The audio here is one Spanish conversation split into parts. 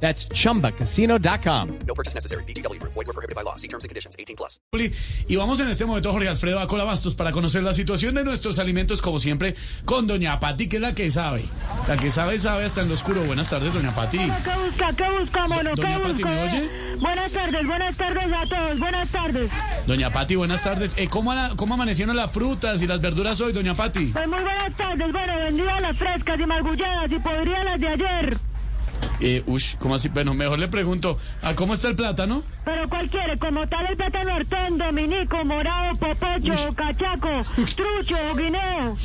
That's chumbacasino.com. No purchase necessary. BGW. Void were prohibited by law. See terms and conditions. 18 plus. Y vamos en este momento, Jorge Alfredo Acola Bastos, para conocer la situación de nuestros alimentos, como siempre, con Doña Pati, que es la que sabe. La que sabe, sabe hasta en lo oscuro. Buenas tardes, Doña Pati. ¿Qué busca? ¿Qué busca, mono? ¿Qué Doña Pati? ¿me oye? Buenas tardes, buenas tardes a todos, buenas tardes. Doña Pati, buenas tardes. Eh, ¿cómo, ana- ¿Cómo amanecieron las frutas y las verduras hoy, Doña Pati? Pues muy buenas tardes, bueno, vendía las frescas y margulladas y podría las de ayer. Eh, ush, ¿cómo así? Bueno, mejor le pregunto, ¿a cómo está el plátano? Pero cuál quiere, como tal el plátano hartón, dominico, morado, popocho, cachaco, trucho, guineo.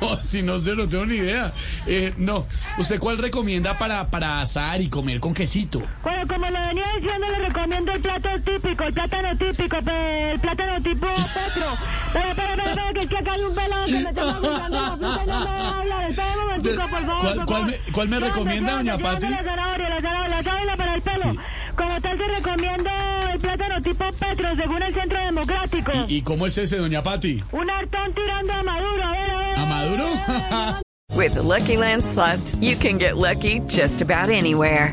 No, si no sé, no tengo ni idea. Eh, no, ¿usted cuál recomienda para, para asar y comer con quesito? Bueno, como le venía diciendo, le recomiendo el plato típico, el plátano típico, el plátano tipo Petro. Pero, pero, pero, pero, que es que acá hay un pelado que me está preguntando la fruta y no me deja hablar. Espera un momentico, por favor, ¿Cuál- por cuál favor. me- cuál me recomienda, doña Pati? La zanahoria, la zanahoria, la sábila para el pelo. Sí. Como tal, se recomienda el plátano tipo Petro, según el Centro Democrático. ¿Y cómo es ese, Doña Pati? Un hartón tirando a Maduro, a ver, a ver. ¿A Maduro? With the Lucky Land slots, you can get lucky just about anywhere.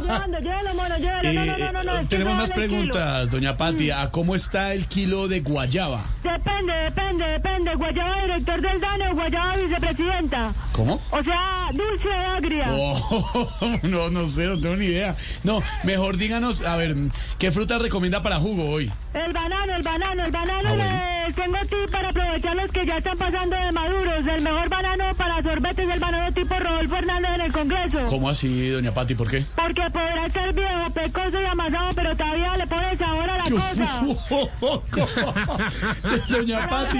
Llévalo, llévalo, mono, llévalo. Eh, no, no, no, no, no, eh, que tenemos más preguntas, Doña Pati. ¿A cómo está el kilo de guayaba? Depende, depende, depende. Guayaba director del DANE o Guayaba vicepresidenta. ¿Cómo? O sea, dulce o agria. Oh, no, no sé, no tengo ni idea. No, mejor díganos, a ver, ¿qué fruta recomienda para jugo hoy? El banano, el banano, el banano. Ah, bueno. les tengo tip para aprovechar los que ya están pasando de maduros. El mejor banano para sorbetes es el banano tipo Rodolfo Hernández en el Congreso. ¿Cómo así, Doña Pati? ¿Por qué? Porque podrá ser viejo, pecoso y amasado, pero todavía le pone sabor a la cosa. Doña Pati.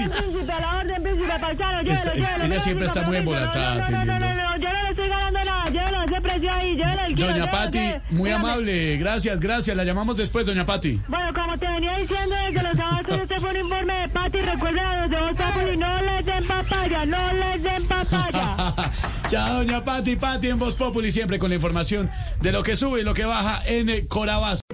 Príncipe, paisano, llévelo, Esta- es- llévelo, ella llévelo, siempre está muy llévelo, embolatada No, no, no, no, atendiendo. no, yo no le estoy ganando nada, llévelo ese precio ahí, llévelo el kilo, Doña llévelo Pati, muy amable. Gracias, gracias. La llamamos después, Doña Pati. Bueno, como te venía diciendo desde los sábados, este fue un informe de Pati. Recuerden a los de Voz Populi, no les den papaya, no les den papaya. Chao, Doña Pati. Pati en Voz Populi, siempre con la información de lo que sube y lo que baja en eh, Corabas.